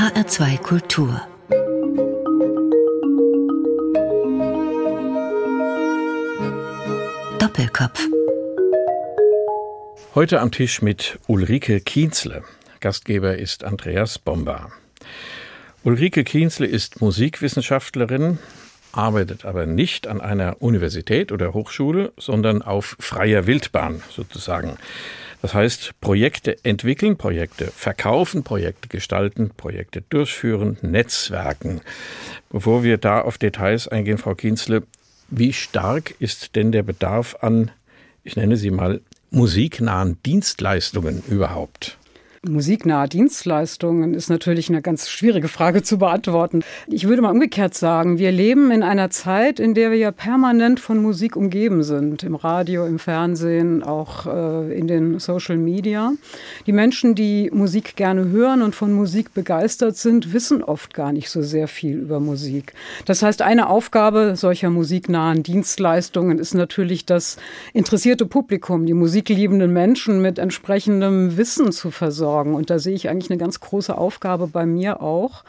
HR2 Kultur Doppelkopf Heute am Tisch mit Ulrike Kienzle. Gastgeber ist Andreas Bomba. Ulrike Kienzle ist Musikwissenschaftlerin, arbeitet aber nicht an einer Universität oder Hochschule, sondern auf freier Wildbahn sozusagen. Das heißt, Projekte entwickeln, Projekte verkaufen, Projekte gestalten, Projekte durchführen, Netzwerken. Bevor wir da auf Details eingehen, Frau Kienzle, wie stark ist denn der Bedarf an, ich nenne sie mal, musiknahen Dienstleistungen überhaupt? Musiknahe Dienstleistungen ist natürlich eine ganz schwierige Frage zu beantworten. Ich würde mal umgekehrt sagen, wir leben in einer Zeit, in der wir ja permanent von Musik umgeben sind. Im Radio, im Fernsehen, auch äh, in den Social Media. Die Menschen, die Musik gerne hören und von Musik begeistert sind, wissen oft gar nicht so sehr viel über Musik. Das heißt, eine Aufgabe solcher musiknahen Dienstleistungen ist natürlich das interessierte Publikum, die musikliebenden Menschen mit entsprechendem Wissen zu versorgen sorgen. Und da sehe ich eigentlich eine ganz große Aufgabe bei mir auch,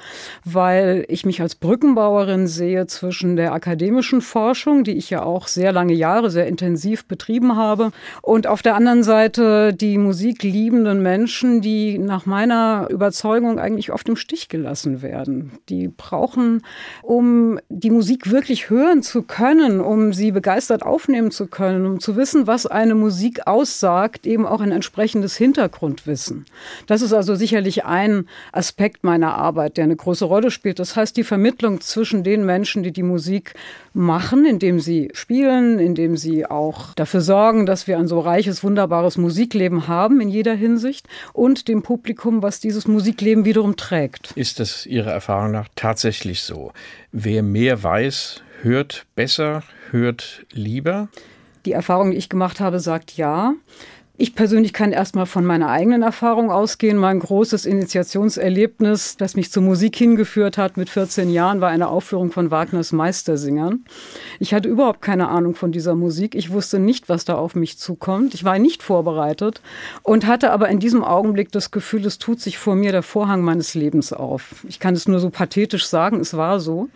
weil ich mich als Brückenbauerin sehe zwischen der akademischen Forschung, die ich ja auch sehr lange Jahre sehr intensiv betrieben habe, und auf der anderen Seite die musikliebenden Menschen, die nach meiner Überzeugung eigentlich oft im Stich gelassen werden. Die brauchen, um die Musik wirklich hören zu können, um sie begeistert aufnehmen zu können, um zu wissen, was eine Musik aussagt, eben auch ein entsprechendes Hintergrundwissen. Das ist also sicherlich ein Aspekt meiner Arbeit, der eine große Rolle spielt. Das heißt, die Vermittlung zwischen den Menschen, die die Musik machen, indem sie spielen, indem sie auch dafür sorgen, dass wir ein so reiches, wunderbares Musikleben haben in jeder Hinsicht und dem Publikum, was dieses Musikleben wiederum trägt. Ist das Ihrer Erfahrung nach tatsächlich so? Wer mehr weiß, hört besser, hört lieber? Die Erfahrung, die ich gemacht habe, sagt ja. Ich persönlich kann erstmal von meiner eigenen Erfahrung ausgehen. Mein großes Initiationserlebnis, das mich zur Musik hingeführt hat mit 14 Jahren, war eine Aufführung von Wagners Meistersingern. Ich hatte überhaupt keine Ahnung von dieser Musik. Ich wusste nicht, was da auf mich zukommt. Ich war nicht vorbereitet und hatte aber in diesem Augenblick das Gefühl, es tut sich vor mir der Vorhang meines Lebens auf. Ich kann es nur so pathetisch sagen, es war so.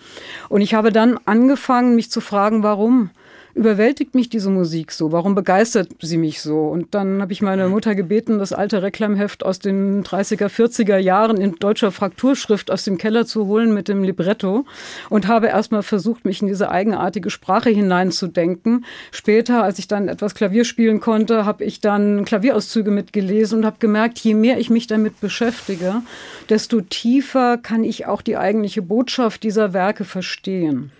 Und ich habe dann angefangen, mich zu fragen, warum überwältigt mich diese Musik so? Warum begeistert sie mich so? Und dann habe ich meine Mutter gebeten, das alte Reklamheft aus den 30er, 40er Jahren in deutscher Frakturschrift aus dem Keller zu holen mit dem Libretto und habe erstmal versucht, mich in diese eigenartige Sprache hineinzudenken. Später, als ich dann etwas Klavier spielen konnte, habe ich dann Klavierauszüge mitgelesen und habe gemerkt, je mehr ich mich damit beschäftige, desto tiefer kann ich auch die eigentliche Botschaft dieser Werke verstehen.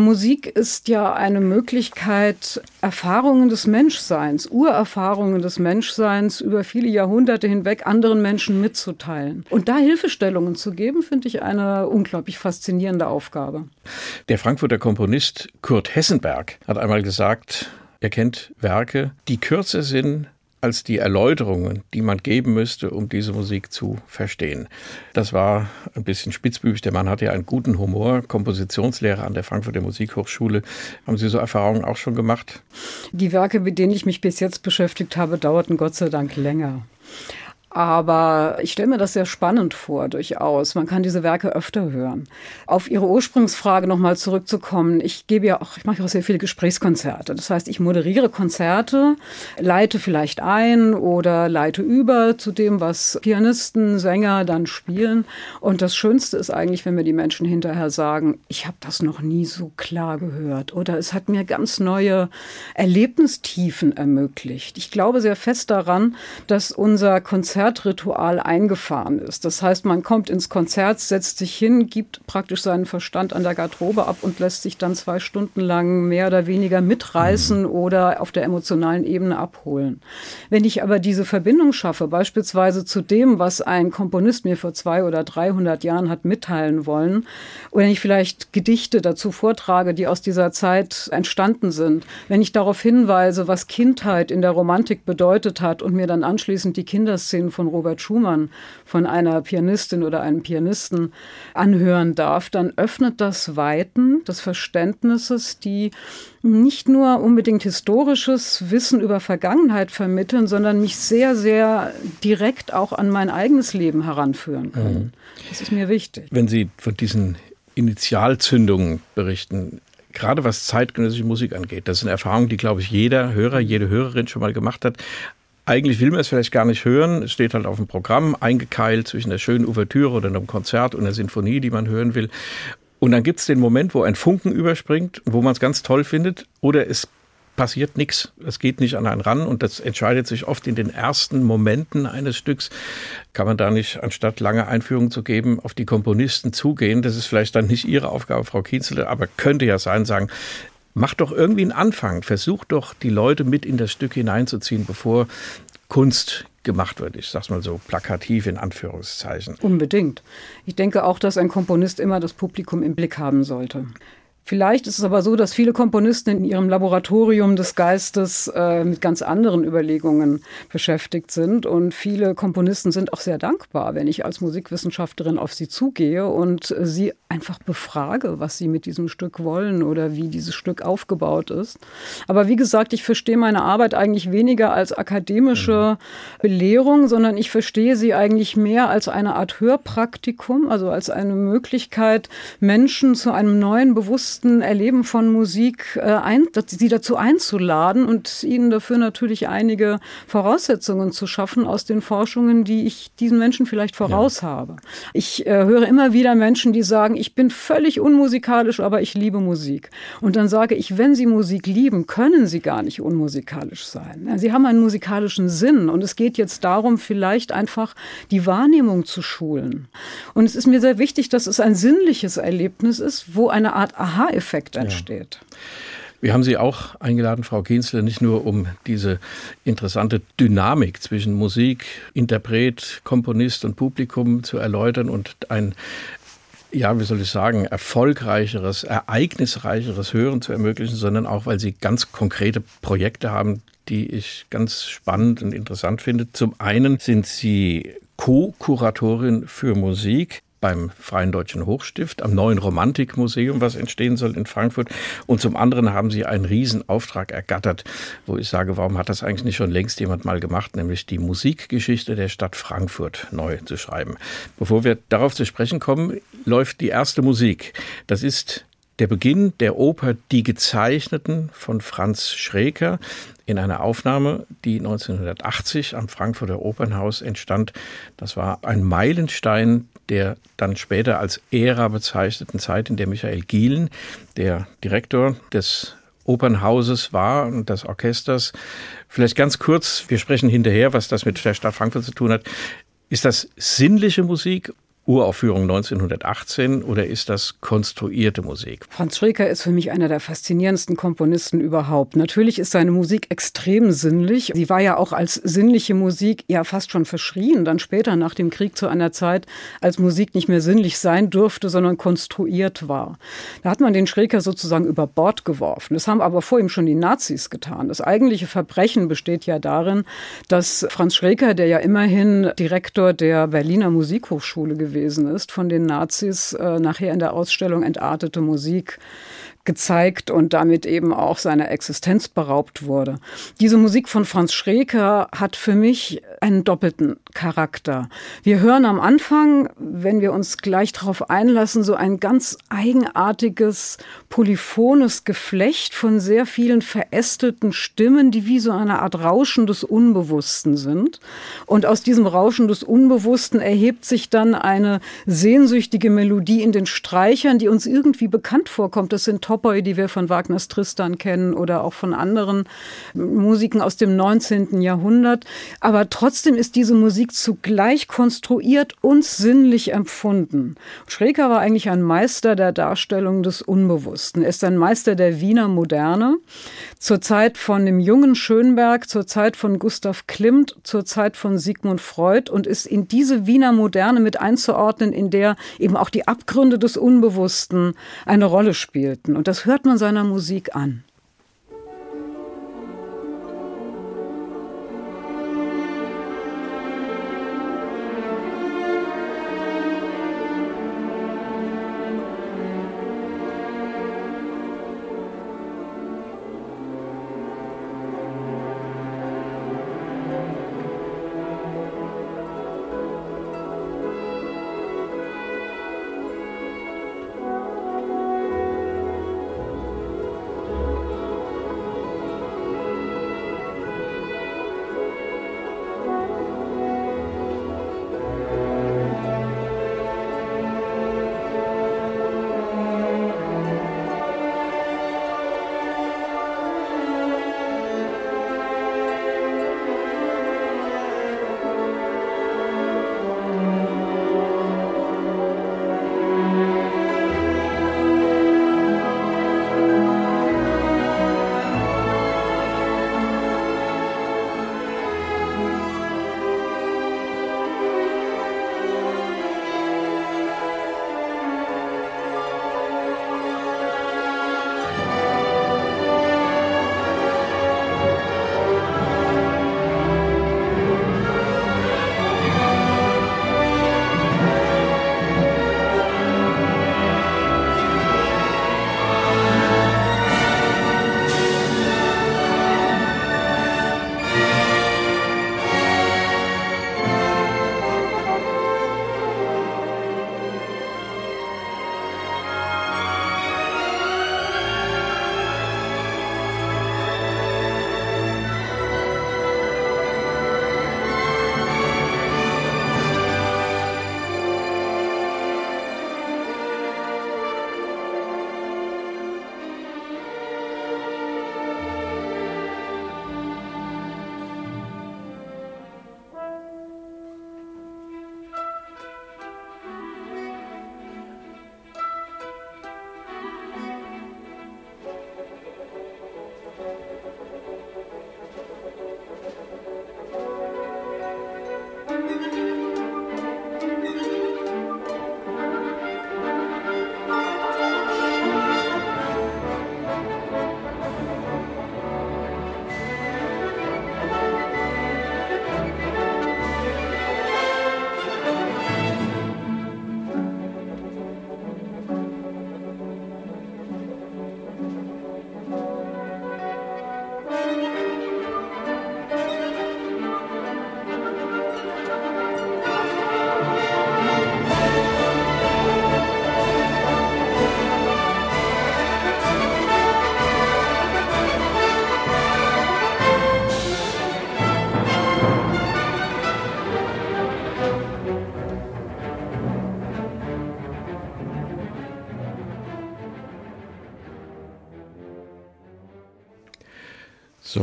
Musik ist ja eine Möglichkeit, Erfahrungen des Menschseins, Urerfahrungen des Menschseins über viele Jahrhunderte hinweg anderen Menschen mitzuteilen. Und da Hilfestellungen zu geben, finde ich eine unglaublich faszinierende Aufgabe. Der Frankfurter Komponist Kurt Hessenberg hat einmal gesagt, er kennt Werke, die kürzer sind als die Erläuterungen, die man geben müsste, um diese Musik zu verstehen. Das war ein bisschen spitzbübig. Der Mann hatte ja einen guten Humor, Kompositionslehrer an der Frankfurter Musikhochschule. Haben Sie so Erfahrungen auch schon gemacht? Die Werke, mit denen ich mich bis jetzt beschäftigt habe, dauerten Gott sei Dank länger. Aber ich stelle mir das sehr spannend vor, durchaus. Man kann diese Werke öfter hören. Auf Ihre Ursprungsfrage nochmal zurückzukommen. Ich gebe ja auch, ich mache auch sehr viele Gesprächskonzerte. Das heißt, ich moderiere Konzerte, leite vielleicht ein oder leite über zu dem, was Pianisten, Sänger dann spielen. Und das Schönste ist eigentlich, wenn mir die Menschen hinterher sagen, ich habe das noch nie so klar gehört oder es hat mir ganz neue Erlebnistiefen ermöglicht. Ich glaube sehr fest daran, dass unser Konzert Konzertritual eingefahren ist. Das heißt, man kommt ins Konzert, setzt sich hin, gibt praktisch seinen Verstand an der Garderobe ab und lässt sich dann zwei Stunden lang mehr oder weniger mitreißen mhm. oder auf der emotionalen Ebene abholen. Wenn ich aber diese Verbindung schaffe, beispielsweise zu dem, was ein Komponist mir vor zwei oder dreihundert Jahren hat mitteilen wollen, oder wenn ich vielleicht Gedichte dazu vortrage, die aus dieser Zeit entstanden sind, wenn ich darauf hinweise, was Kindheit in der Romantik bedeutet hat und mir dann anschließend die Kinderszenen Sonaten von Robert Schumann von einer Pianistin oder einem Pianisten anhören darf, dann öffnet das Weiten des Verständnisses, die nicht nur unbedingt historisches Wissen über Vergangenheit vermitteln, sondern mich sehr, sehr direkt auch an mein eigenes Leben heranführen können. Mhm. Das ist mir wichtig. Wenn Sie von diesen Initialzündungen berichten, gerade was zeitgenössische Musik angeht, das sind Erfahrungen, die, glaube ich, jeder Hörer, jede Hörerin schon mal gemacht hat. Eigentlich will man es vielleicht gar nicht hören. Es steht halt auf dem Programm, eingekeilt zwischen der schönen Ouvertüre oder einem Konzert und der Sinfonie, die man hören will. Und dann gibt es den Moment, wo ein Funken überspringt, wo man es ganz toll findet, oder es passiert nichts. Es geht nicht an einen ran und das entscheidet sich oft in den ersten Momenten eines Stücks. Kann man da nicht, anstatt lange Einführungen zu geben, auf die Komponisten zugehen? Das ist vielleicht dann nicht Ihre Aufgabe, Frau Kienzle, aber könnte ja sein, sagen, Macht doch irgendwie einen Anfang. Versucht doch, die Leute mit in das Stück hineinzuziehen, bevor Kunst gemacht wird. Ich sag's mal so plakativ in Anführungszeichen. Unbedingt. Ich denke auch, dass ein Komponist immer das Publikum im Blick haben sollte. Vielleicht ist es aber so, dass viele Komponisten in ihrem Laboratorium des Geistes äh, mit ganz anderen Überlegungen beschäftigt sind. Und viele Komponisten sind auch sehr dankbar, wenn ich als Musikwissenschaftlerin auf sie zugehe und sie einfach befrage, was sie mit diesem Stück wollen oder wie dieses Stück aufgebaut ist. Aber wie gesagt, ich verstehe meine Arbeit eigentlich weniger als akademische mhm. Belehrung, sondern ich verstehe sie eigentlich mehr als eine Art Hörpraktikum, also als eine Möglichkeit, Menschen zu einem neuen Bewusstsein bewussten Erleben von Musik äh, ein, sie dazu einzuladen und ihnen dafür natürlich einige Voraussetzungen zu schaffen aus den Forschungen, die ich diesen Menschen vielleicht voraus ja. habe. Ich äh, höre immer wieder Menschen, die sagen, ich bin völlig unmusikalisch, aber ich liebe Musik. Und dann sage ich, wenn Sie Musik lieben, können Sie gar nicht unmusikalisch sein. Sie haben einen musikalischen Sinn und es geht jetzt darum, vielleicht einfach die Wahrnehmung zu schulen. Und es ist mir sehr wichtig, dass es ein sinnliches Erlebnis ist, wo eine Art Aha Aha-Effekt entsteht. Ja. Wir haben Sie auch eingeladen, Frau Kienzle, nicht nur um diese interessante Dynamik zwischen Musik, Interpret, Komponist und Publikum zu erläutern und ein ja, wie soll ich sagen, erfolgreicheres, ereignisreicheres Hören zu ermöglichen, sondern auch, weil sie ganz konkrete Projekte haben, die ich ganz spannend und interessant finde. Zum einen sind sie Co-Kuratorin für Musik beim Freien Deutschen Hochstift, am neuen Romantikmuseum, was entstehen soll in Frankfurt. Und zum anderen haben sie einen Riesenauftrag ergattert, wo ich sage, warum hat das eigentlich nicht schon längst jemand mal gemacht, nämlich die Musikgeschichte der Stadt Frankfurt neu zu schreiben. Bevor wir darauf zu sprechen kommen, läuft die erste Musik. Das ist der Beginn der Oper Die Gezeichneten von Franz Schreker in einer Aufnahme, die 1980 am Frankfurter Opernhaus entstand. Das war ein Meilenstein der dann später als Ära bezeichneten Zeit, in der Michael Gielen, der Direktor des Opernhauses war und des Orchesters. Vielleicht ganz kurz, wir sprechen hinterher, was das mit der Stadt Frankfurt zu tun hat. Ist das sinnliche Musik Uraufführung 1918 oder ist das konstruierte Musik? Franz Schreker ist für mich einer der faszinierendsten Komponisten überhaupt. Natürlich ist seine Musik extrem sinnlich. Sie war ja auch als sinnliche Musik ja fast schon verschrien, dann später nach dem Krieg zu einer Zeit, als Musik nicht mehr sinnlich sein durfte, sondern konstruiert war. Da hat man den Schreker sozusagen über Bord geworfen. Das haben aber vor ihm schon die Nazis getan. Das eigentliche Verbrechen besteht ja darin, dass Franz Schreker, der ja immerhin Direktor der Berliner Musikhochschule gewesen gewesen ist, von den Nazis äh, nachher in der Ausstellung entartete Musik gezeigt und damit eben auch seiner Existenz beraubt wurde. Diese Musik von Franz Schreker hat für mich einen doppelten Charakter. Wir hören am Anfang, wenn wir uns gleich darauf einlassen, so ein ganz eigenartiges, polyphones Geflecht von sehr vielen verästelten Stimmen, die wie so eine Art Rauschen des Unbewussten sind. Und aus diesem Rauschen des Unbewussten erhebt sich dann eine sehnsüchtige Melodie in den Streichern, die uns irgendwie bekannt vorkommt. Das sind Topoi, die wir von Wagners Tristan kennen oder auch von anderen Musiken aus dem 19. Jahrhundert. Aber trotzdem ist diese Musik zugleich konstruiert und sinnlich empfunden. Schreker war eigentlich ein Meister der Darstellung des Unbewussten. Er ist ein Meister der Wiener Moderne. Zur Zeit von dem jungen Schönberg, zur Zeit von Gustav Klimt, zur Zeit von Sigmund Freud und ist in diese Wiener Moderne mit einzuordnen, in der eben auch die Abgründe des Unbewussten eine Rolle spielten. Und das hört man seiner Musik an.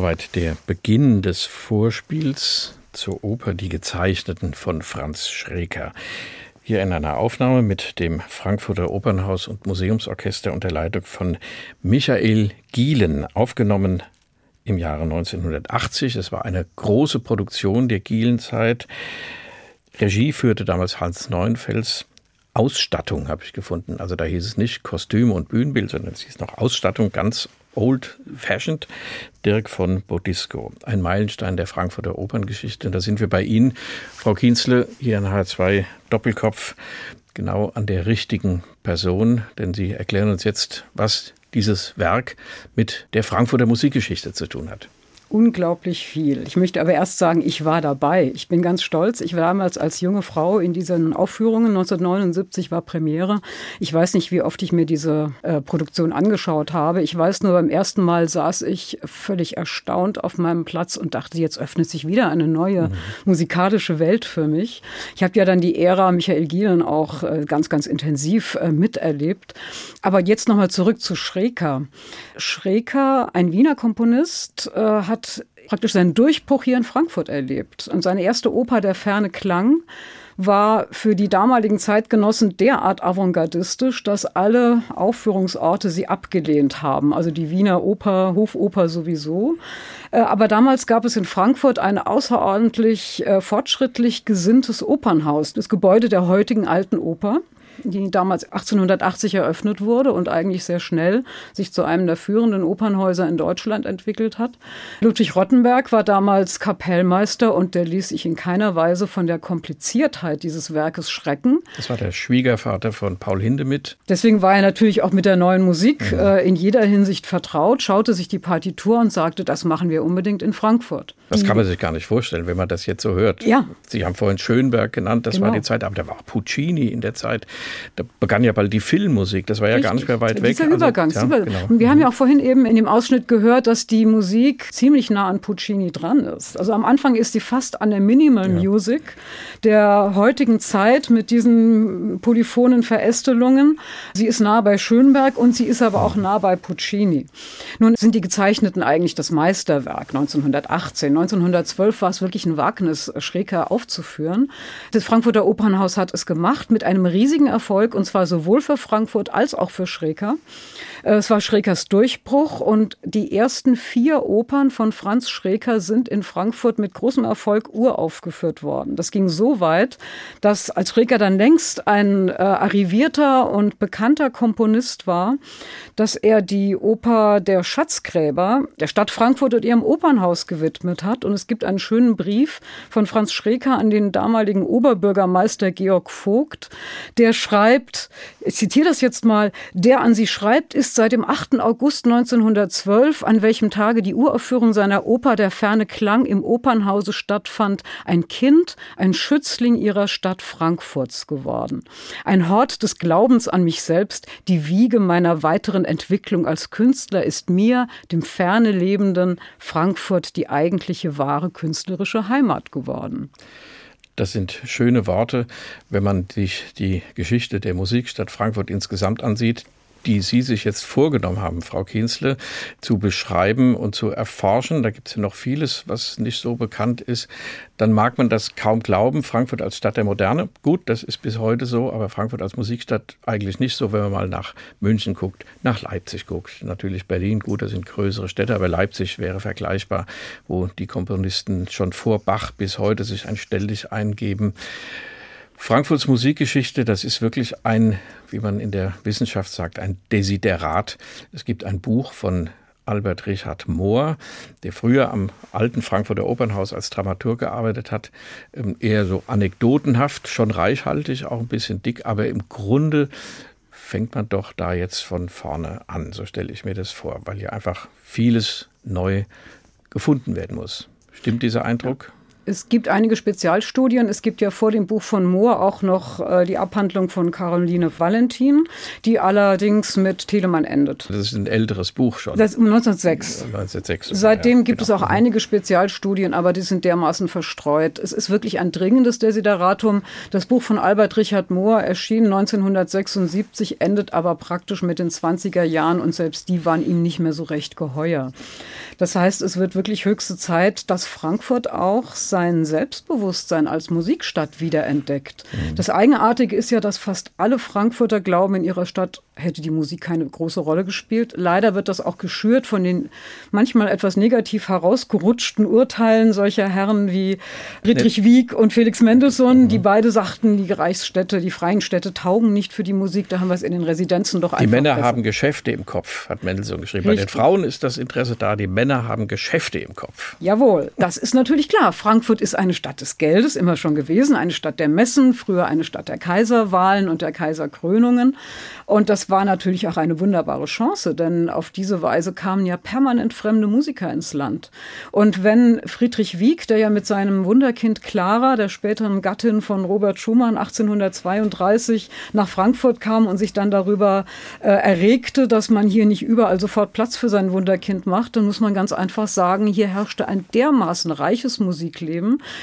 Soweit der Beginn des Vorspiels zur Oper Die Gezeichneten von Franz Schreker. Hier in einer Aufnahme mit dem Frankfurter Opernhaus und Museumsorchester unter Leitung von Michael Gielen, aufgenommen im Jahre 1980. Es war eine große Produktion der Gielenzeit. Regie führte damals Hans Neuenfels. Ausstattung habe ich gefunden. Also da hieß es nicht Kostüm und Bühnenbild, sondern es hieß noch Ausstattung, ganz old-fashioned. Dirk von Bodisco, ein Meilenstein der Frankfurter Operngeschichte. Und da sind wir bei Ihnen, Frau Kienzle, hier in H2 Doppelkopf, genau an der richtigen Person, denn Sie erklären uns jetzt, was dieses Werk mit der Frankfurter Musikgeschichte zu tun hat unglaublich viel. Ich möchte aber erst sagen, ich war dabei. Ich bin ganz stolz. Ich war damals als junge Frau in diesen Aufführungen. 1979 war Premiere. Ich weiß nicht, wie oft ich mir diese äh, Produktion angeschaut habe. Ich weiß nur, beim ersten Mal saß ich völlig erstaunt auf meinem Platz und dachte, jetzt öffnet sich wieder eine neue mhm. musikalische Welt für mich. Ich habe ja dann die Ära Michael Gielen auch äh, ganz, ganz intensiv äh, miterlebt. Aber jetzt nochmal zurück zu Schreker. Schreker, ein Wiener Komponist, äh, hat hat praktisch seinen Durchbruch hier in Frankfurt erlebt. Und seine erste Oper, Der ferne Klang, war für die damaligen Zeitgenossen derart avantgardistisch, dass alle Aufführungsorte sie abgelehnt haben. Also die Wiener Oper, Hofoper sowieso. Äh, aber damals gab es in Frankfurt ein außerordentlich äh, fortschrittlich gesinntes Opernhaus, das Gebäude der heutigen Alten Oper die damals 1880 eröffnet wurde und eigentlich sehr schnell sich zu einem der führenden Opernhäuser in Deutschland entwickelt hat. Ludwig Rottenberg war damals Kapellmeister und der ließ sich in keiner Weise von der Kompliziertheit dieses Werkes schrecken. Das war der Schwiegervater von Paul Hindemith. Deswegen war er natürlich auch mit der neuen Musik mhm. äh, in jeder Hinsicht vertraut, schaute sich die Partitur und sagte, das machen wir unbedingt in Frankfurt. Das kann man sich gar nicht vorstellen, wenn man das jetzt so hört. Ja. Sie haben vorhin Schönberg genannt, das genau. war die Zeit, aber da war auch Puccini in der Zeit da begann ja bald die Filmmusik, das war ja Richtig. gar nicht mehr weit weg. Dieser also, Übergang. Ja, genau. Und wir haben ja auch vorhin eben in dem Ausschnitt gehört, dass die Musik ziemlich nah an Puccini dran ist. Also am Anfang ist sie fast an der Minimal ja. Music der heutigen Zeit mit diesen polyphonen Verästelungen. Sie ist nah bei Schönberg und sie ist aber auch nah bei Puccini. Nun sind die Gezeichneten eigentlich das Meisterwerk 1918. 1912 war es wirklich ein Wagnis, Schreker aufzuführen. Das Frankfurter Opernhaus hat es gemacht mit einem riesigen Erfolg und zwar sowohl für Frankfurt als auch für Schreker. Äh, es war Schrekers Durchbruch und die ersten vier Opern von Franz Schreker sind in Frankfurt mit großem Erfolg uraufgeführt worden. Das ging so weit, dass als Schreker dann längst ein äh, arrivierter und bekannter Komponist war, dass er die Oper Der Schatzgräber der Stadt Frankfurt und ihrem Opernhaus gewidmet hat. Und es gibt einen schönen Brief von Franz Schreker an den damaligen Oberbürgermeister Georg Vogt, der schreibt, ich zitiere das jetzt mal, der an sie schreibt, ist seit dem 8. August 1912, an welchem Tage die Uraufführung seiner Oper Der ferne Klang im Opernhause stattfand, ein Kind, ein Schützling ihrer Stadt Frankfurts geworden. Ein Hort des Glaubens an mich selbst, die Wiege meiner weiteren Entwicklung als Künstler ist mir, dem ferne lebenden Frankfurt, die eigentliche wahre künstlerische Heimat geworden. Das sind schöne Worte, wenn man sich die Geschichte der Musikstadt Frankfurt insgesamt ansieht die Sie sich jetzt vorgenommen haben, Frau Kienzle, zu beschreiben und zu erforschen. Da gibt es ja noch vieles, was nicht so bekannt ist. Dann mag man das kaum glauben. Frankfurt als Stadt der Moderne. Gut, das ist bis heute so, aber Frankfurt als Musikstadt eigentlich nicht so, wenn man mal nach München guckt, nach Leipzig guckt. Natürlich Berlin, gut, das sind größere Städte, aber Leipzig wäre vergleichbar, wo die Komponisten schon vor Bach bis heute sich ein Stelldig eingeben. Frankfurts Musikgeschichte, das ist wirklich ein, wie man in der Wissenschaft sagt, ein Desiderat. Es gibt ein Buch von Albert Richard Mohr, der früher am alten Frankfurter Opernhaus als Dramaturg gearbeitet hat, ähm, eher so anekdotenhaft, schon reichhaltig, auch ein bisschen dick, aber im Grunde fängt man doch da jetzt von vorne an, so stelle ich mir das vor, weil hier einfach vieles neu gefunden werden muss. Stimmt dieser Eindruck? Es gibt einige Spezialstudien. Es gibt ja vor dem Buch von Mohr auch noch äh, die Abhandlung von Caroline Valentin, die allerdings mit Telemann endet. Das ist ein älteres Buch schon. Das ist 1906. 1906. Seitdem ja, gibt genau. es auch einige Spezialstudien, aber die sind dermaßen verstreut. Es ist wirklich ein dringendes Desideratum. Das Buch von Albert Richard Mohr erschien 1976, endet aber praktisch mit den 20er Jahren und selbst die waren ihm nicht mehr so recht geheuer. Das heißt, es wird wirklich höchste Zeit, dass Frankfurt auch sein Selbstbewusstsein als Musikstadt wiederentdeckt. Mhm. Das Eigenartige ist ja, dass fast alle Frankfurter glauben, in ihrer Stadt hätte die Musik keine große Rolle gespielt. Leider wird das auch geschürt von den manchmal etwas negativ herausgerutschten Urteilen solcher Herren wie Friedrich Wieck und Felix Mendelssohn, mhm. die beide sagten, die Reichsstädte, die freien Städte taugen nicht für die Musik. Da haben wir es in den Residenzen doch einfach. Die Männer besser. haben Geschäfte im Kopf, hat Mendelssohn geschrieben. Richtig. Bei den Frauen ist das Interesse da, die Männer Männer haben Geschäfte im Kopf. Jawohl, das ist natürlich klar. Frankfurt ist eine Stadt des Geldes, immer schon gewesen, eine Stadt der Messen, früher eine Stadt der Kaiserwahlen und der Kaiserkrönungen. Und das war natürlich auch eine wunderbare Chance, denn auf diese Weise kamen ja permanent fremde Musiker ins Land. Und wenn Friedrich Wieck, der ja mit seinem Wunderkind Clara, der späteren Gattin von Robert Schumann 1832 nach Frankfurt kam und sich dann darüber äh, erregte, dass man hier nicht überall sofort Platz für sein Wunderkind macht, dann muss man ganz einfach sagen, hier herrschte ein dermaßen reiches Musikleben.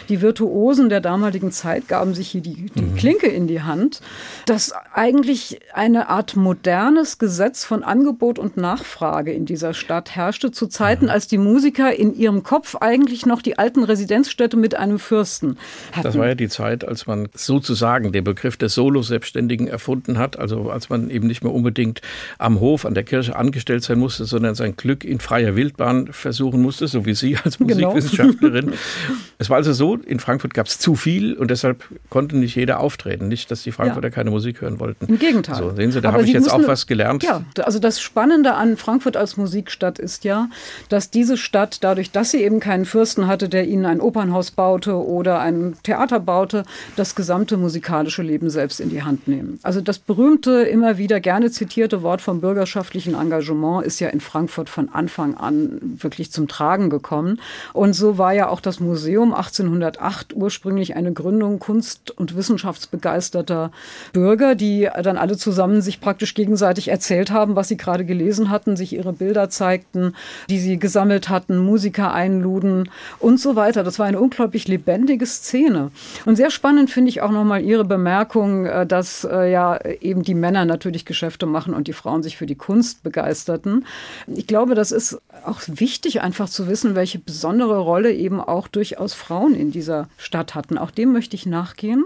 Die Virtuosen der damaligen Zeit gaben sich hier die, die mhm. Klinke in die Hand, dass eigentlich eine Art modernes Gesetz von Angebot und Nachfrage in dieser Stadt herrschte, zu Zeiten, als die Musiker in ihrem Kopf eigentlich noch die alten Residenzstädte mit einem Fürsten hatten. Das war ja die Zeit, als man sozusagen den Begriff des Solo-Selbstständigen erfunden hat, also als man eben nicht mehr unbedingt am Hof, an der Kirche angestellt sein musste, sondern sein Glück in freier Wildbahn versuchen musste, so wie Sie als genau. Musikwissenschaftlerin. Genau. es war also so, in Frankfurt gab es zu viel und deshalb konnte nicht jeder auftreten. Nicht, dass die Frankfurter ja. keine Musik hören wollten. Im Gegenteil. So, sehen Sie, da habe ich jetzt auch was gelernt. Ja, also das Spannende an Frankfurt als Musikstadt ist ja, dass diese Stadt dadurch, dass sie eben keinen Fürsten hatte, der ihnen ein Opernhaus baute oder ein Theater baute, das gesamte musikalische Leben selbst in die Hand nehmen. Also das berühmte, immer wieder gerne zitierte Wort vom bürgerschaftlichen Engagement ist ja in Frankfurt von Anfang an wirklich zum Tragen gekommen. Und so war ja auch das Museum 1808 ursprünglich eine Gründung kunst- und wissenschaftsbegeisterter Bürger, die dann alle zusammen sich praktisch gegenseitig erzählt haben, was sie gerade gelesen hatten, sich ihre Bilder zeigten, die sie gesammelt hatten, Musiker einluden und so weiter. Das war eine unglaublich lebendige Szene. Und sehr spannend finde ich auch nochmal Ihre Bemerkung, äh, dass äh, ja eben die Männer natürlich Geschäfte machen und die Frauen sich für die Kunst begeisterten. Ich glaube, das ist auch wichtig, einfach zu wissen, welche besondere Rolle eben auch durchaus Frauen in dieser Stadt hatten. Auch dem möchte ich nachgehen.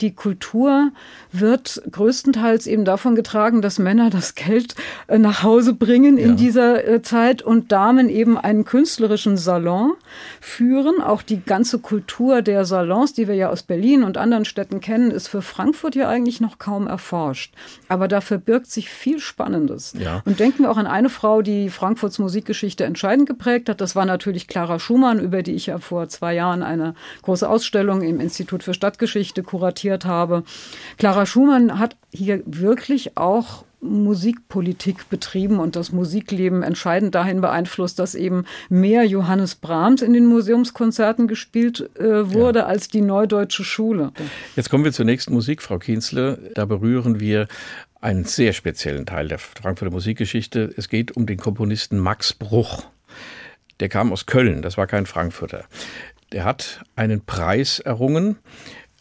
Die Kultur wird größtenteils eben davon getragen, dass Männer das Geld äh, nach Hause bringen in ja. dieser äh, Zeit und Damen eben einen künstlerischen Salon führen. Auch die ganze Kultur der Salons, die wir ja aus Berlin und anderen Städten kennen, ist für Frankfurt ja eigentlich noch kaum erforscht. Aber da verbirgt sich viel Spannendes. Ja. Und denken wir auch an eine Frau, die Frankfurts Musikgeschichte entscheidend geprägt hat. Das war natürlich Clara Schumann, über die ich ja vor zwei Jahren eine große Ausstellung im Institut für Stadtgeschichte kuratiert habe. Clara Schumann hat hier wirklich auch Musikpolitik betrieben und das Musikleben entscheidend dahin beeinflusst, dass eben mehr Johannes Brahms in den Museumskonzerten gespielt äh, wurde ja. als die Neudeutsche Schule. Jetzt kommen wir zur nächsten Musik, Frau Kienzle. Da berühren wir einen sehr speziellen Teil der Frankfurter Musikgeschichte. Es geht um den Komponisten Max Bruch. Der kam aus Köln, das war kein Frankfurter. Der hat einen Preis errungen,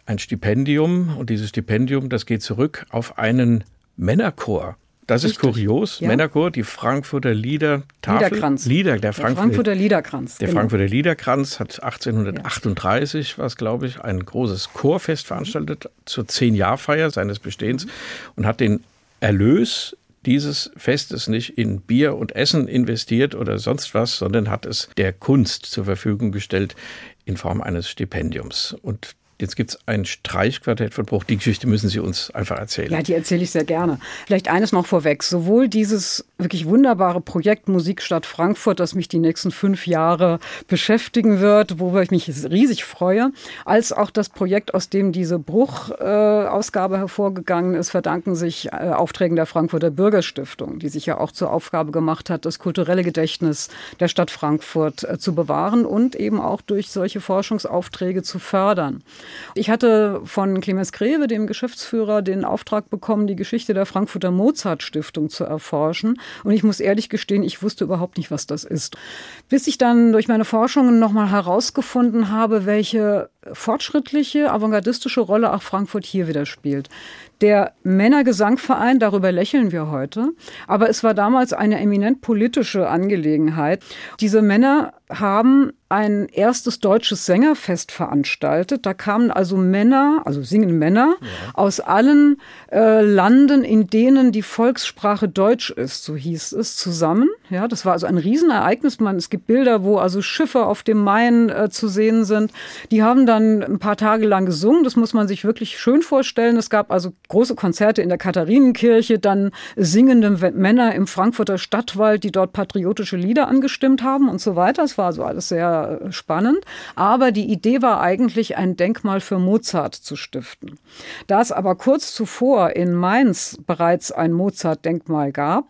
ein Stipendium, und dieses Stipendium, das geht zurück auf einen Männerchor. Das Richtig. ist kurios. Ja. Männerchor, die Frankfurter Liedertafel. Liederkranz. Lieder, der, Frankfurter, der Frankfurter Liederkranz. Der genau. Frankfurter Liederkranz hat 1838, ja. was glaube ich, ein großes Chorfest veranstaltet zur Zehn-Jahr-Feier seines Bestehens mhm. und hat den Erlös dieses Festes nicht in Bier und Essen investiert oder sonst was, sondern hat es der Kunst zur Verfügung gestellt in Form eines Stipendiums. Und Jetzt gibt es ein Bruch. Die Geschichte müssen Sie uns einfach erzählen. Ja, die erzähle ich sehr gerne. Vielleicht eines noch vorweg. Sowohl dieses wirklich wunderbare Projekt Musikstadt Frankfurt, das mich die nächsten fünf Jahre beschäftigen wird, worüber ich mich riesig freue, als auch das Projekt, aus dem diese Bruch-Ausgabe äh, hervorgegangen ist, verdanken sich äh, Aufträgen der Frankfurter Bürgerstiftung, die sich ja auch zur Aufgabe gemacht hat, das kulturelle Gedächtnis der Stadt Frankfurt äh, zu bewahren und eben auch durch solche Forschungsaufträge zu fördern. Ich hatte von Clemens Greve, dem Geschäftsführer, den Auftrag bekommen, die Geschichte der Frankfurter Mozart Stiftung zu erforschen. Und ich muss ehrlich gestehen, ich wusste überhaupt nicht, was das ist. Bis ich dann durch meine Forschungen nochmal herausgefunden habe, welche fortschrittliche, avantgardistische Rolle auch Frankfurt hier wieder spielt. Der Männergesangverein, darüber lächeln wir heute, aber es war damals eine eminent politische Angelegenheit. Diese Männer haben ein erstes deutsches Sängerfest veranstaltet. Da kamen also Männer, also singen Männer ja. aus allen äh, Landen, in denen die Volkssprache Deutsch ist, so hieß es, zusammen. Ja, das war also ein Riesenereignis. Man, es gibt Bilder, wo also Schiffe auf dem Main äh, zu sehen sind. Die haben dann ein paar Tage lang gesungen. Das muss man sich wirklich schön vorstellen. Es gab also große Konzerte in der Katharinenkirche, dann singende Männer im Frankfurter Stadtwald, die dort patriotische Lieder angestimmt haben und so weiter. Es war also alles sehr spannend. Aber die Idee war eigentlich, ein Denkmal für Mozart zu stiften. Da es aber kurz zuvor in Mainz bereits ein Mozart-Denkmal gab,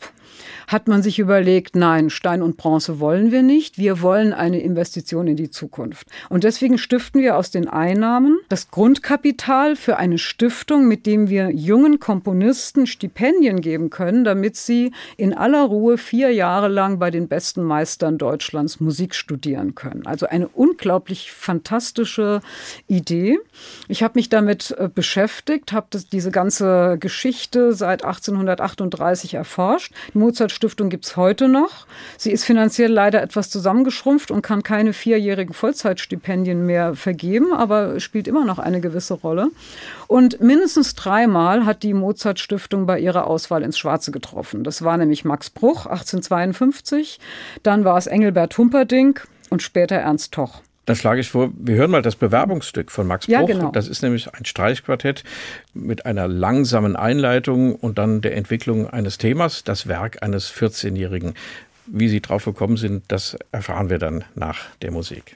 hat man sich überlegt, nein, Stein und Bronze wollen wir nicht, wir wollen eine Investition in die Zukunft. Und deswegen stiften wir aus den Einnahmen das Grundkapital für eine Stiftung, mit dem wir jungen Komponisten Stipendien geben können, damit sie in aller Ruhe vier Jahre lang bei den besten Meistern Deutschlands Musik studieren können. Also eine unglaublich fantastische Idee. Ich habe mich damit äh, beschäftigt, habe diese ganze Geschichte seit 1838 erforscht. Mozart-Stiftung gibt es heute noch. Sie ist finanziell leider etwas zusammengeschrumpft und kann keine vierjährigen Vollzeitstipendien mehr vergeben, aber spielt immer noch eine gewisse Rolle. Und mindestens dreimal hat die Mozart-Stiftung bei ihrer Auswahl ins Schwarze getroffen. Das war nämlich Max Bruch 1852, dann war es Engelbert Humperdinck und später Ernst Toch. Dann schlage ich vor, wir hören mal das Bewerbungsstück von Max Bruch. Ja, genau. Das ist nämlich ein Streichquartett mit einer langsamen Einleitung und dann der Entwicklung eines Themas, das Werk eines 14-Jährigen. Wie Sie drauf gekommen sind, das erfahren wir dann nach der Musik.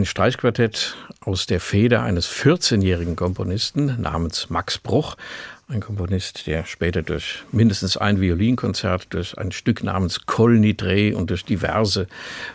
Ein Streichquartett aus der Feder eines 14-jährigen Komponisten namens Max Bruch, ein Komponist, der später durch mindestens ein Violinkonzert, durch ein Stück namens Kol Nidre und durch diverse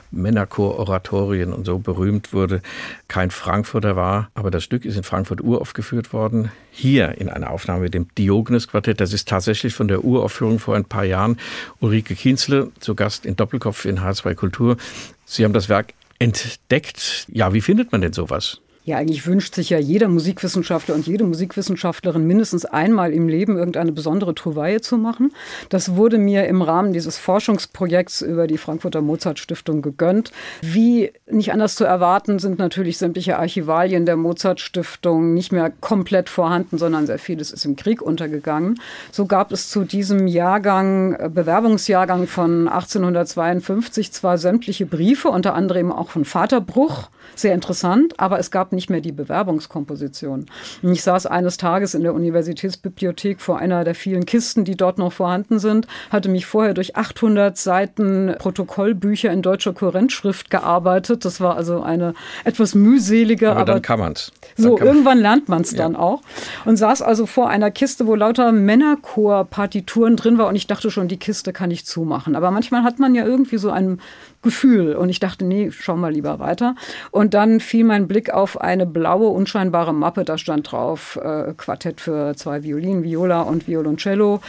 Männerchor-Oratorien und so berühmt wurde, kein Frankfurter war, aber das Stück ist in Frankfurt uraufgeführt worden. Hier in einer Aufnahme mit dem Diogenes-Quartett, das ist tatsächlich von der Uraufführung vor ein paar Jahren. Ulrike Kienzle, zu Gast in Doppelkopf in H2 Kultur. Sie haben das Werk entdeckt. Ja, wie findet man denn sowas? Ja, eigentlich wünscht sich ja jeder Musikwissenschaftler und jede Musikwissenschaftlerin mindestens einmal im Leben irgendeine besondere Trouvaille zu machen. Das wurde mir im Rahmen dieses Forschungsprojekts über die Frankfurter Mozart Stiftung gegönnt. Wie nicht anders zu erwarten, sind natürlich sämtliche Archivalien der Mozart Stiftung nicht mehr komplett vorhanden, sondern sehr vieles ist im Krieg untergegangen. So gab es zu diesem Jahrgang, äh, Bewerbungsjahrgang von 1852 zwar sämtliche Briefe, unter anderem auch von Vater Bruch, sehr interessant, aber es gab nicht mehr die Bewerbungskomposition. Ich saß eines Tages in der Universitätsbibliothek vor einer der vielen Kisten, die dort noch vorhanden sind, hatte mich vorher durch 800 Seiten Protokollbücher in deutscher Kurrentschrift gearbeitet. Das war also eine etwas mühselige, aber, aber dann kann man's. so, kann irgendwann lernt man es dann ja. auch. Und saß also vor einer Kiste, wo lauter Männerchor-Partituren drin war und ich dachte schon, die Kiste kann ich zumachen. Aber manchmal hat man ja irgendwie so ein Gefühl. Und ich dachte, nee, schau mal lieber weiter. Und dann fiel mein Blick auf eine blaue, unscheinbare Mappe. Da stand drauf äh, Quartett für zwei Violinen, Viola und Violoncello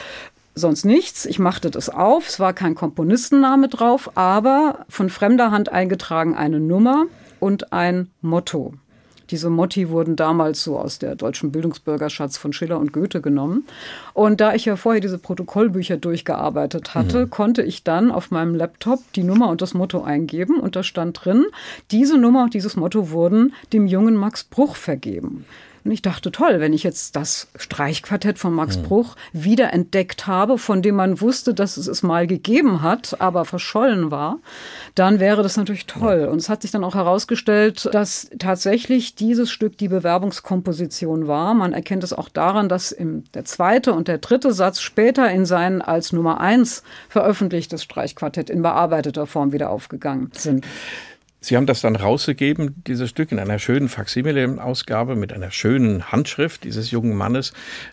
sonst nichts. Ich machte das auf. Es war kein Komponistenname drauf, aber von fremder Hand eingetragen eine Nummer und ein Motto. Diese Motti wurden damals so aus der deutschen Bildungsbürgerschatz von Schiller und Goethe genommen. Und da ich ja vorher diese Protokollbücher durchgearbeitet hatte, mhm. konnte ich dann auf meinem Laptop die Nummer und das Motto eingeben. Und da stand drin, diese Nummer und dieses Motto wurden dem jungen Max Bruch vergeben. Und ich dachte, toll, wenn ich jetzt das Streichquartett von Max Bruch wiederentdeckt habe, von dem man wusste, dass es es mal gegeben hat, aber verschollen war, dann wäre das natürlich toll. Und es hat sich dann auch herausgestellt, dass tatsächlich dieses Stück die Bewerbungskomposition war. Man erkennt es auch daran, dass im, der zweite und der dritte Satz später in sein als Nummer eins veröffentlichtes Streichquartett in bearbeiteter Form wieder aufgegangen sind. Sie haben das dann rausgegeben, dieses Stück, in einer schönen Faksimile-Ausgabe mit einer schönen Handschrift dieses jungen Mannes.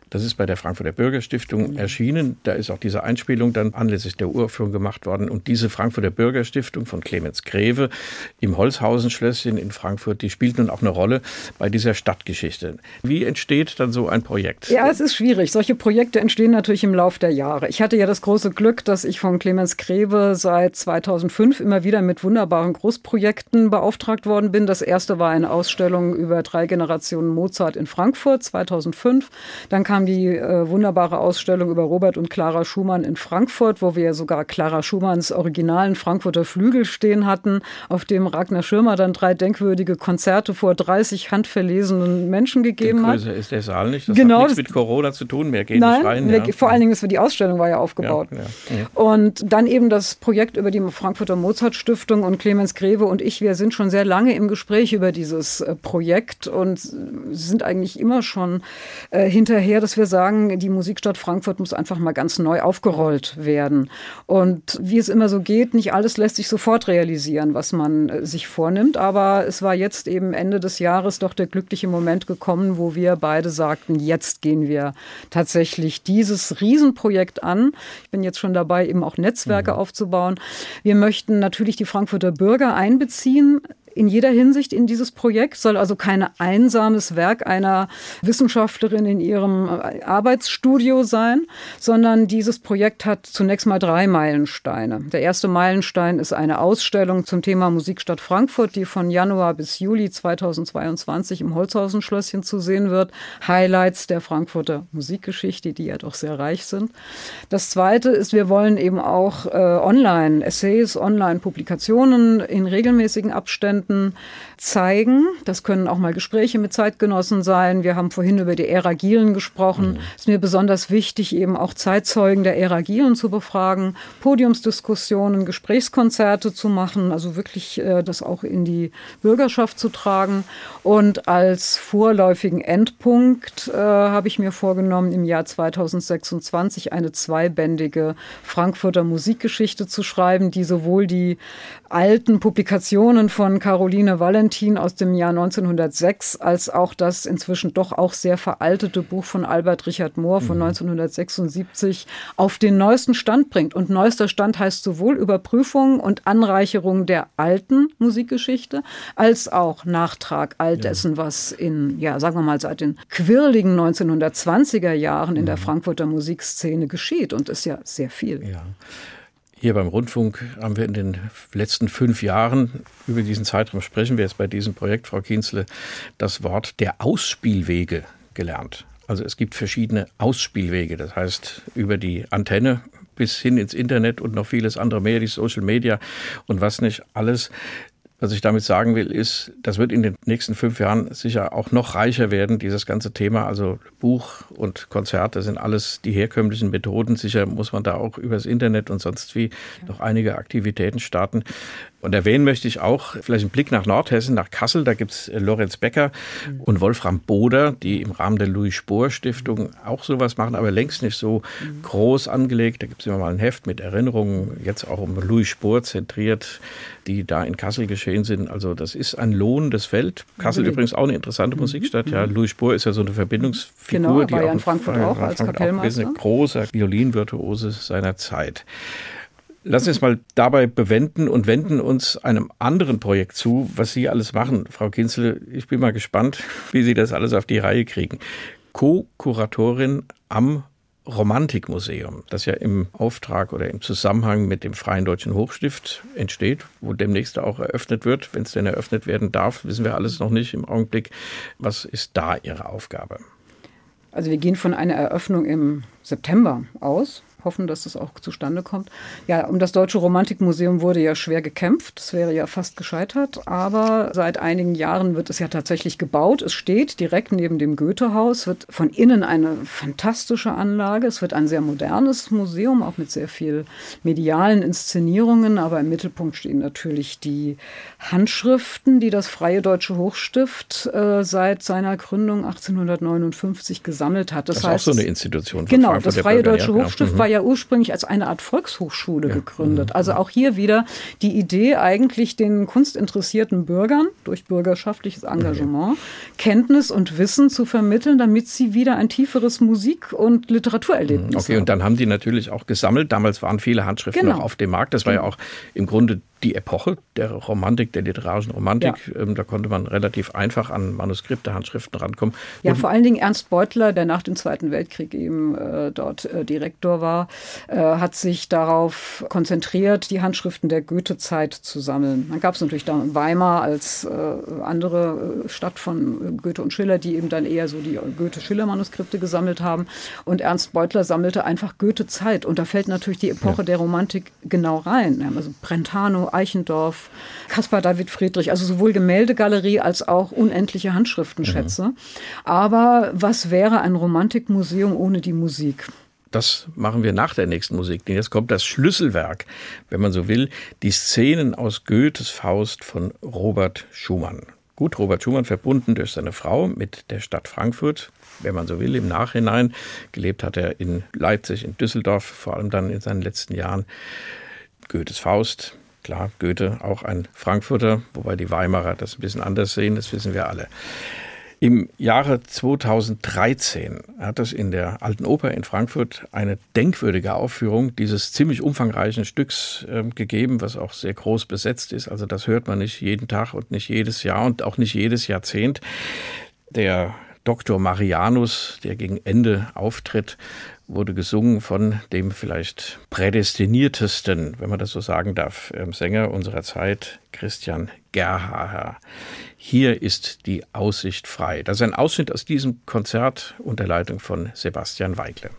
Das ist bei der Frankfurter Bürgerstiftung erschienen. Da ist auch diese Einspielung dann anlässlich der Uraufführung gemacht worden. Und diese Frankfurter Bürgerstiftung von Clemens Greve im Holzhausen-Schlösschen in Frankfurt, die spielt nun auch eine Rolle bei dieser Stadtgeschichte. Wie entsteht dann so ein Projekt? Ja, es ist schwierig. Solche Projekte entstehen natürlich im Laufe der Jahre. Ich hatte ja das große Glück, dass ich von Clemens Greve seit 2005 immer wieder mit wunderbaren Großprojekten Projekten beauftragt worden bin. Das erste war eine Ausstellung über drei Generationen Mozart in Frankfurt 2005. Dann kam die äh, wunderbare Ausstellung über Robert und Clara Schumann in Frankfurt, wo wir sogar Clara Schumanns originalen Frankfurter Flügel stehen hatten, auf dem Ragnar Schirmer dann drei denkwürdige Konzerte vor 30 handverlesenen Menschen gegeben hat. Ist der Saal nicht. Das genau, hat nichts mit Corona zu tun. Wir gehen nein, nicht rein. Ja. vor allen Dingen ist die Ausstellung war ja aufgebaut. Ja, ja. Und dann eben das Projekt über die Frankfurter Mozart Stiftung und Clemens Greve und ich, wir sind schon sehr lange im Gespräch über dieses äh, Projekt und sind eigentlich immer schon äh, hinterher, dass wir sagen, die Musikstadt Frankfurt muss einfach mal ganz neu aufgerollt werden. Und wie es immer so geht, nicht alles lässt sich sofort realisieren, was man äh, sich vornimmt. Aber es war jetzt eben Ende des Jahres doch der glückliche Moment gekommen, wo wir beide sagten, jetzt gehen wir tatsächlich dieses Riesenprojekt an. Ich bin jetzt schon dabei, eben auch Netzwerke mhm. aufzubauen. Wir möchten natürlich die Frankfurter Bürger einbeziehen einbeziehen in jeder Hinsicht in dieses Projekt, soll also kein einsames Werk einer Wissenschaftlerin in ihrem Arbeitsstudio sein, sondern dieses Projekt hat zunächst mal drei Meilensteine. Der erste Meilenstein ist eine Ausstellung zum Thema Musikstadt Frankfurt, die von Januar bis Juli 2022 im Holzhausen-Schlösschen zu sehen wird. Highlights der Frankfurter Musikgeschichte, die ja doch sehr reich sind. Das zweite ist, wir wollen eben auch äh, online Essays, online Publikationen in regelmäßigen Abständen Studenten zeigen. Das können auch mal Gespräche mit Zeitgenossen sein. Wir haben vorhin über die Ära Gielen gesprochen. Mhm. Es ist mir besonders wichtig, eben auch Zeitzeugen der Ära Gielen zu befragen, Podiumsdiskussionen, Gesprächskonzerte zu machen, also wirklich äh, das auch in die Bürgerschaft zu tragen. Und als vorläufigen Endpunkt äh, habe ich mir vorgenommen, im Jahr 2026 eine zweibändige Frankfurter Musikgeschichte zu schreiben, die sowohl die alten Publikationen von Karl Caroline Valentin aus dem Jahr 1906 als auch das inzwischen doch auch sehr veraltete Buch von Albert Richard Mohr von mhm. 1976 auf den neuesten Stand bringt. Und neuester Stand heißt sowohl Überprüfung und Anreicherung der alten Musikgeschichte als auch Nachtrag all dessen, was in, ja, sagen wir mal, seit den quirligen 1920er Jahren in der mhm. Frankfurter Musikszene geschieht. Und ist ja sehr viel. Ja. Hier beim Rundfunk haben wir in den letzten fünf Jahren, über diesen Zeitraum sprechen wir jetzt bei diesem Projekt, Frau Kienzle, das Wort der Ausspielwege gelernt. Also es gibt verschiedene Ausspielwege, das heißt über die Antenne bis hin ins Internet und noch vieles andere mehr, die Social Media und was nicht alles. Was ich damit sagen will, ist, das wird in den nächsten fünf Jahren sicher auch noch reicher werden, dieses ganze Thema. Also Buch und Konzerte sind alles die herkömmlichen Methoden. Sicher muss man da auch übers Internet und sonst wie noch einige Aktivitäten starten. Und erwähnen möchte ich auch vielleicht einen Blick nach Nordhessen, nach Kassel. Da gibt es äh, Lorenz Becker mhm. und Wolfram Boder, die im Rahmen der Louis Spohr Stiftung auch sowas machen, aber längst nicht so mhm. groß angelegt. Da gibt es immer mal ein Heft mit Erinnerungen, jetzt auch um Louis Spohr zentriert, die da in Kassel geschehen sind. Also das ist ein lohnendes Feld. Kassel mhm. übrigens auch eine interessante mhm. Musikstadt. Ja, mhm. Louis Spohr ist ja so eine Verbindungsfigur. Genau, die war ja in Frankfurt auch, auch als Kapellmeister. Ein großer Violinvirtuose seiner Zeit. Lass uns mal dabei bewenden und wenden uns einem anderen Projekt zu, was Sie alles machen, Frau Kinzel. Ich bin mal gespannt, wie Sie das alles auf die Reihe kriegen. Co-Kuratorin am Romantikmuseum, das ja im Auftrag oder im Zusammenhang mit dem Freien Deutschen Hochstift entsteht, wo demnächst auch eröffnet wird. Wenn es denn eröffnet werden darf, wissen wir alles noch nicht im Augenblick. Was ist da Ihre Aufgabe? Also wir gehen von einer Eröffnung im September aus hoffen, dass das auch zustande kommt. Ja, um das Deutsche Romantikmuseum wurde ja schwer gekämpft. Es wäre ja fast gescheitert. Aber seit einigen Jahren wird es ja tatsächlich gebaut. Es steht direkt neben dem Goethehaus, wird von innen eine fantastische Anlage. Es wird ein sehr modernes Museum, auch mit sehr viel medialen Inszenierungen. Aber im Mittelpunkt stehen natürlich die Handschriften, die das Freie Deutsche Hochstift äh, seit seiner Gründung 1859 gesammelt hat. Das, das ist heißt, auch so eine Institution. Genau, das Freie Deutsche Hochstift mhm. war ja ursprünglich als eine Art Volkshochschule ja. gegründet. Mhm. Also auch hier wieder die Idee, eigentlich den kunstinteressierten Bürgern durch bürgerschaftliches Engagement ja. Kenntnis und Wissen zu vermitteln, damit sie wieder ein tieferes Musik- und Literaturerlebnis mhm. Okay, haben. und dann haben die natürlich auch gesammelt. Damals waren viele Handschriften genau. noch auf dem Markt. Das war ja auch im Grunde die Epoche der Romantik, der literarischen Romantik. Ja. Ähm, da konnte man relativ einfach an Manuskripte, Handschriften rankommen. Ja, Und vor allen Dingen Ernst Beutler, der nach dem Zweiten Weltkrieg eben äh, dort äh, Direktor war, äh, hat sich darauf konzentriert, die Handschriften der Goethe-Zeit zu sammeln. Dann gab es natürlich dann Weimar als äh, andere äh, Stadt von Goethe und Schiller, die eben dann eher so die Goethe-Schiller-Manuskripte gesammelt haben. Und Ernst Beutler sammelte einfach Goethe-Zeit. Und da fällt natürlich die Epoche ja. der Romantik genau rein. Wir haben also Brentano, Eichendorff, Caspar David Friedrich, also sowohl Gemäldegalerie als auch unendliche Handschriftenschätze. Mhm. Aber was wäre ein Romantikmuseum ohne die Musik? Das machen wir nach der nächsten Musik. Denn jetzt kommt das Schlüsselwerk, wenn man so will, die Szenen aus Goethes Faust von Robert Schumann. Gut, Robert Schumann verbunden durch seine Frau mit der Stadt Frankfurt, wenn man so will, im Nachhinein. Gelebt hat er in Leipzig, in Düsseldorf, vor allem dann in seinen letzten Jahren. Goethes Faust, Klar, Goethe auch ein Frankfurter, wobei die Weimarer das ein bisschen anders sehen, das wissen wir alle. Im Jahre 2013 hat es in der Alten Oper in Frankfurt eine denkwürdige Aufführung dieses ziemlich umfangreichen Stücks äh, gegeben, was auch sehr groß besetzt ist. Also das hört man nicht jeden Tag und nicht jedes Jahr und auch nicht jedes Jahrzehnt. Der Dr. Marianus, der gegen Ende auftritt, wurde gesungen von dem vielleicht prädestiniertesten, wenn man das so sagen darf, ähm, Sänger unserer Zeit, Christian Gerhaher. Hier ist die Aussicht frei. Das ist ein Ausschnitt aus diesem Konzert unter Leitung von Sebastian Weigle.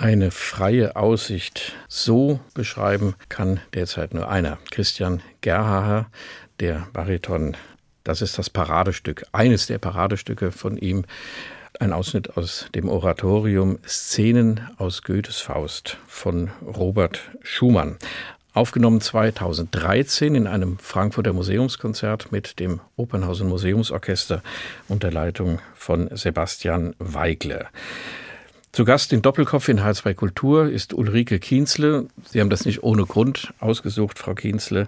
Eine freie Aussicht, so beschreiben kann derzeit nur einer. Christian Gerhaher, der Bariton. Das ist das Paradestück, eines der Paradestücke von ihm. Ein Ausschnitt aus dem Oratorium Szenen aus Goethes Faust von Robert Schumann. Aufgenommen 2013 in einem Frankfurter Museumskonzert mit dem Opernhausen Museumsorchester unter Leitung von Sebastian Weigler. Zu Gast in Doppelkopf in H2 Kultur ist Ulrike Kienzle. Sie haben das nicht ohne Grund ausgesucht, Frau Kienzle.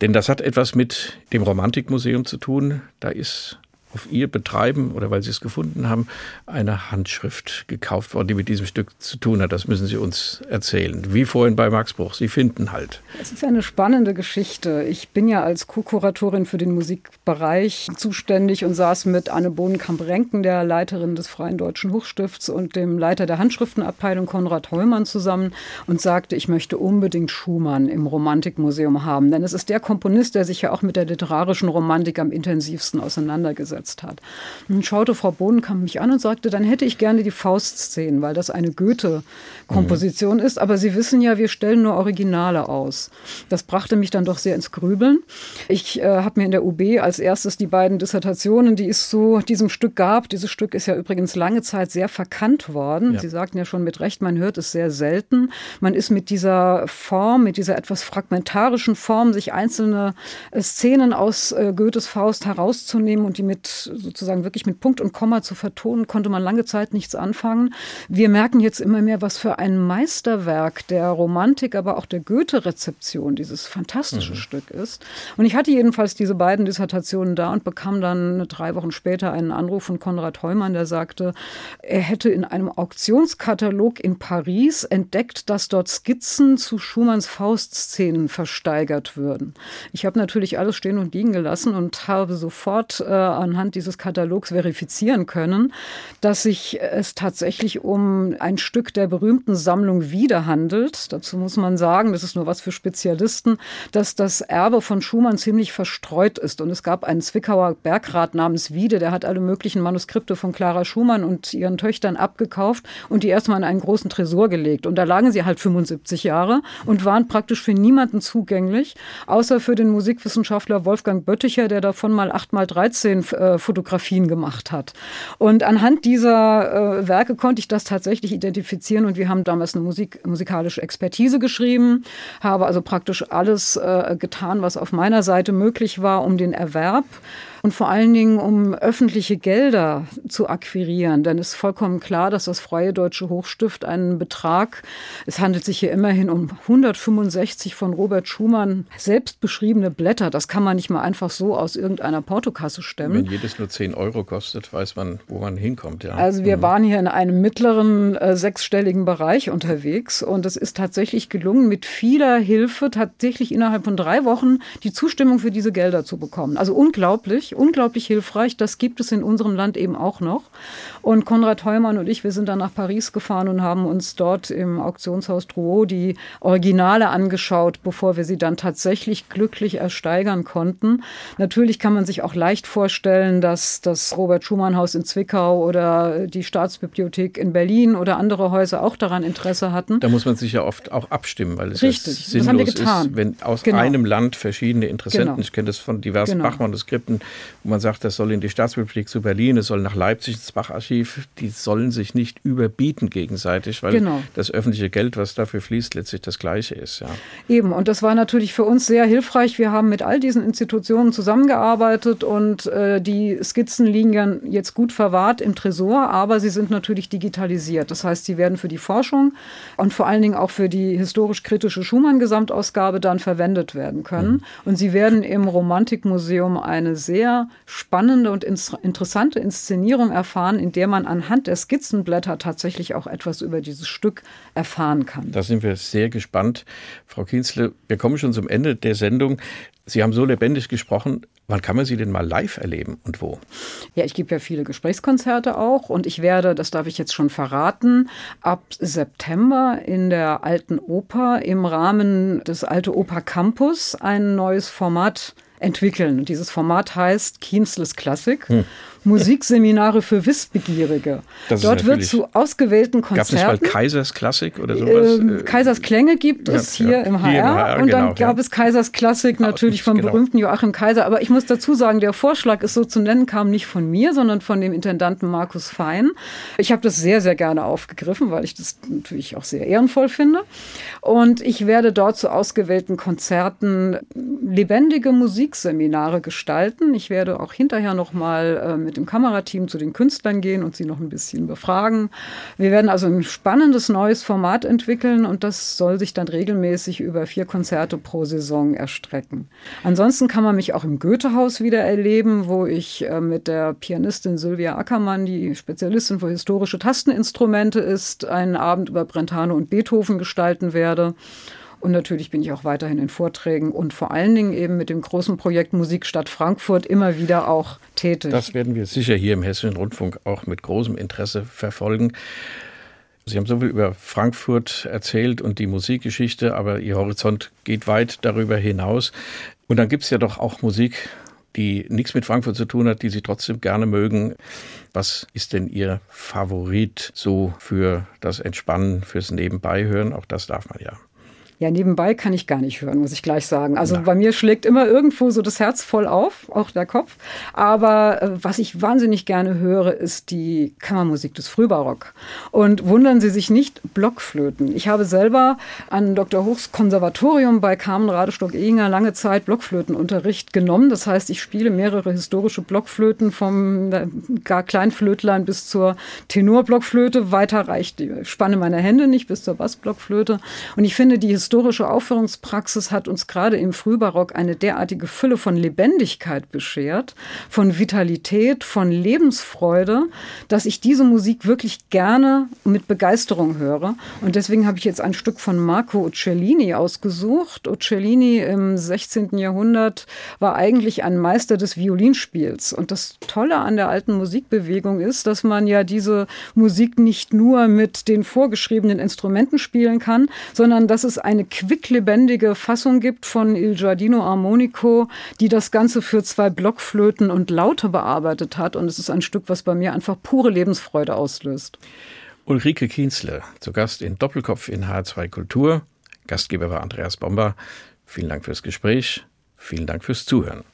Denn das hat etwas mit dem Romantikmuseum zu tun. Da ist auf ihr Betreiben oder weil sie es gefunden haben, eine Handschrift gekauft worden, die mit diesem Stück zu tun hat. Das müssen Sie uns erzählen. Wie vorhin bei Max Bruch. Sie finden halt. Es ist eine spannende Geschichte. Ich bin ja als Co-Kuratorin für den Musikbereich zuständig und saß mit Anne Bohnenkamp-Renken, der Leiterin des Freien Deutschen Hochstifts und dem Leiter der Handschriftenabteilung Konrad Heumann zusammen und sagte, ich möchte unbedingt Schumann im Romantikmuseum haben. Denn es ist der Komponist, der sich ja auch mit der literarischen Romantik am intensivsten auseinandergesetzt umgesetzt hat. Und schaute Frau Bohnenkamp mich an und sagte, dann hätte ich gerne die Faustszenen, weil das eine Goethe-Komposition mhm. ist. Aber Sie wissen ja, wir stellen nur Originale aus. Das brachte mich dann doch sehr ins Grübeln. Ich äh, habe mir in der UB als erstes die beiden Dissertationen, die es zu diesem Stück gab. Dieses Stück ist ja übrigens lange Zeit sehr verkannt worden. Ja. Sie sagten ja schon mit Recht, man hört es sehr selten. Man ist mit dieser Form, mit dieser etwas fragmentarischen Form, sich einzelne äh, Szenen aus äh, Goethes Faust herauszunehmen und die mit sozusagen wirklich mit Punkt und Komma zu vertonen, konnte man lange Zeit nichts anfangen. Wir merken jetzt immer mehr, was für ein Meisterwerk der Romantik, aber auch der Goethe-Rezeption dieses fantastische mhm. Stück ist. Und ich hatte jedenfalls diese beiden Dissertationen da und bekam dann drei Wochen später einen Anruf von Konrad Heumann, der sagte, er hätte in einem Auktionskatalog in Paris entdeckt, dass dort Skizzen zu Schumanns Faustszenen versteigert würden. Ich habe natürlich alles stehen und liegen gelassen und habe sofort äh, anhand dieses Katalogs verifizieren können, dass sich es tatsächlich um ein Stück der berühmten Sammlung Wiede handelt. Dazu muss man sagen, das ist nur was für Spezialisten, dass das Erbe von Schumann ziemlich verstreut ist. Und es gab einen Zwickauer Bergrat namens Wiede, der hat alle möglichen Manuskripte von Clara Schumann und ihren Töchtern abgekauft und die erstmal in einen großen Tresor gelegt. Und da lagen sie halt 75 Jahre und waren praktisch für niemanden zugänglich, außer für den Musikwissenschaftler Wolfgang Bötticher, der davon mal 8 mal 13 äh, Fotografien gemacht hat. Und anhand dieser äh, Werke konnte ich das tatsächlich identifizieren und wir haben damals eine Musik, musikalische Expertise geschrieben, habe also praktisch alles äh, getan, was auf meiner Seite möglich war, um den Erwerb und vor allen Dingen, um öffentliche Gelder zu akquirieren. Denn es ist vollkommen klar, dass das Freie Deutsche Hochstift einen Betrag, es handelt sich hier immerhin um 165 von Robert Schumann selbst beschriebene Blätter. Das kann man nicht mal einfach so aus irgendeiner Portokasse stemmen. Wenn jedes nur 10 Euro kostet, weiß man, wo man hinkommt. Ja. Also wir mhm. waren hier in einem mittleren äh, sechsstelligen Bereich unterwegs und es ist tatsächlich gelungen, mit vieler Hilfe tatsächlich innerhalb von drei Wochen die Zustimmung für diese Gelder zu bekommen. Also unglaublich unglaublich, hilfreich. Das gibt es in unserem Land eben auch noch. Und Konrad Heumann und ich, wir sind dann nach Paris gefahren und haben uns dort im Auktionshaus Drouot die Originale angeschaut, bevor wir sie dann tatsächlich glücklich ersteigern konnten. Natürlich kann man sich auch leicht vorstellen, dass das Robert Schumann Haus in Zwickau oder die Staatsbibliothek in Berlin oder andere Häuser auch daran Interesse hatten. Da muss man sich ja oft auch abstimmen, weil es Richtig, sinnlos ist, wenn aus genau. einem Land verschiedene Interessenten, genau. ich kenne das von diversen genau. Bachmanuskripten, wo man sagt, das soll in die Staatsbibliothek zu Berlin, es soll nach Leipzig ins Bacharchiv, die sollen sich nicht überbieten gegenseitig, weil genau. das öffentliche Geld, was dafür fließt, letztlich das gleiche ist. Ja. Eben, und das war natürlich für uns sehr hilfreich. Wir haben mit all diesen Institutionen zusammengearbeitet und äh, die Skizzen liegen ja jetzt gut verwahrt im Tresor, aber sie sind natürlich digitalisiert. Das heißt, sie werden für die Forschung und vor allen Dingen auch für die historisch-kritische Schumann-Gesamtausgabe dann verwendet werden können. Mhm. Und sie werden im Romantikmuseum eine sehr sehr spannende und interessante Inszenierung erfahren, in der man anhand der Skizzenblätter tatsächlich auch etwas über dieses Stück erfahren kann. Da sind wir sehr gespannt. Frau Kienzle, wir kommen schon zum Ende der Sendung. Sie haben so lebendig gesprochen. Wann kann man Sie denn mal live erleben und wo? Ja, ich gebe ja viele Gesprächskonzerte auch und ich werde, das darf ich jetzt schon verraten, ab September in der Alten Oper im Rahmen des Alte Oper Campus ein neues Format entwickeln. Und dieses Format heißt Kienzles Klassik. Hm. Musikseminare für Wissbegierige. Das Dort wird zu ausgewählten Konzerten. Gab es mal Kaisers Klassik oder sowas? Ähm, Kaisers Klänge gibt es ja, hier, ja. Im hier, Im HR. Und dann genau, gab ja. es Kaisers Klassik natürlich vom genau. berühmten Joachim Kaiser. Aber ich muss dazu sagen, der Vorschlag, es so zu nennen, kam nicht von mir, sondern von dem Intendanten Markus Fein. Ich habe das sehr, sehr gerne aufgegriffen, weil ich das natürlich auch sehr ehrenvoll finde. Und ich werde dort zu ausgewählten Konzerten lebendige Musikseminare gestalten. Ich werde auch hinterher noch mal äh, mit dem Kamerateam zu den Künstlern gehen und sie noch ein bisschen befragen. Wir werden also ein spannendes neues Format entwickeln und das soll sich dann regelmäßig über vier Konzerte pro Saison erstrecken. Ansonsten kann man mich auch im Goethehaus wieder erleben, wo ich äh, mit der Pianistin Sylvia Ackermann, die Spezialistin für historische Tasteninstrumente ist, einen Abend über Brentano und Beethoven gestalten werde. Und natürlich bin ich auch weiterhin in Vorträgen und vor allen Dingen eben mit dem großen Projekt Musikstadt Frankfurt immer wieder auch tätig. Das werden wir sicher hier im Hessischen Rundfunk auch mit großem Interesse verfolgen. Sie haben so viel über Frankfurt erzählt und die Musikgeschichte, aber Ihr Horizont geht weit darüber hinaus. Und dann gibt es ja doch auch Musik, die nichts mit Frankfurt zu tun hat, die Sie trotzdem gerne mögen. Was ist denn Ihr Favorit so für das Entspannen, fürs Nebenbeihören? Auch das darf man ja. Ja, nebenbei kann ich gar nicht hören, muss ich gleich sagen. Also Na. bei mir schlägt immer irgendwo so das Herz voll auf, auch der Kopf. Aber äh, was ich wahnsinnig gerne höre, ist die Kammermusik des Frühbarock. Und wundern Sie sich nicht, Blockflöten. Ich habe selber an Dr. Hochs Konservatorium bei Carmen Radestock-Ehinger lange Zeit Blockflötenunterricht genommen. Das heißt, ich spiele mehrere historische Blockflöten vom äh, gar Kleinflötlein bis zur Tenorblockflöte. Weiter reicht die Spanne meiner Hände nicht bis zur Bassblockflöte. Und ich finde, die historische Aufführungspraxis hat uns gerade im Frühbarock eine derartige Fülle von Lebendigkeit beschert, von Vitalität, von Lebensfreude, dass ich diese Musik wirklich gerne mit Begeisterung höre. Und deswegen habe ich jetzt ein Stück von Marco Uccellini ausgesucht. Uccellini im 16. Jahrhundert war eigentlich ein Meister des Violinspiels. Und das Tolle an der alten Musikbewegung ist, dass man ja diese Musik nicht nur mit den vorgeschriebenen Instrumenten spielen kann, sondern dass es ein eine quicklebendige Fassung gibt von Il Giardino Armonico, die das Ganze für zwei Blockflöten und Laute bearbeitet hat. Und es ist ein Stück, was bei mir einfach pure Lebensfreude auslöst. Ulrike Kienzle, zu Gast in Doppelkopf in H2 Kultur. Gastgeber war Andreas Bomber. Vielen Dank fürs Gespräch. Vielen Dank fürs Zuhören.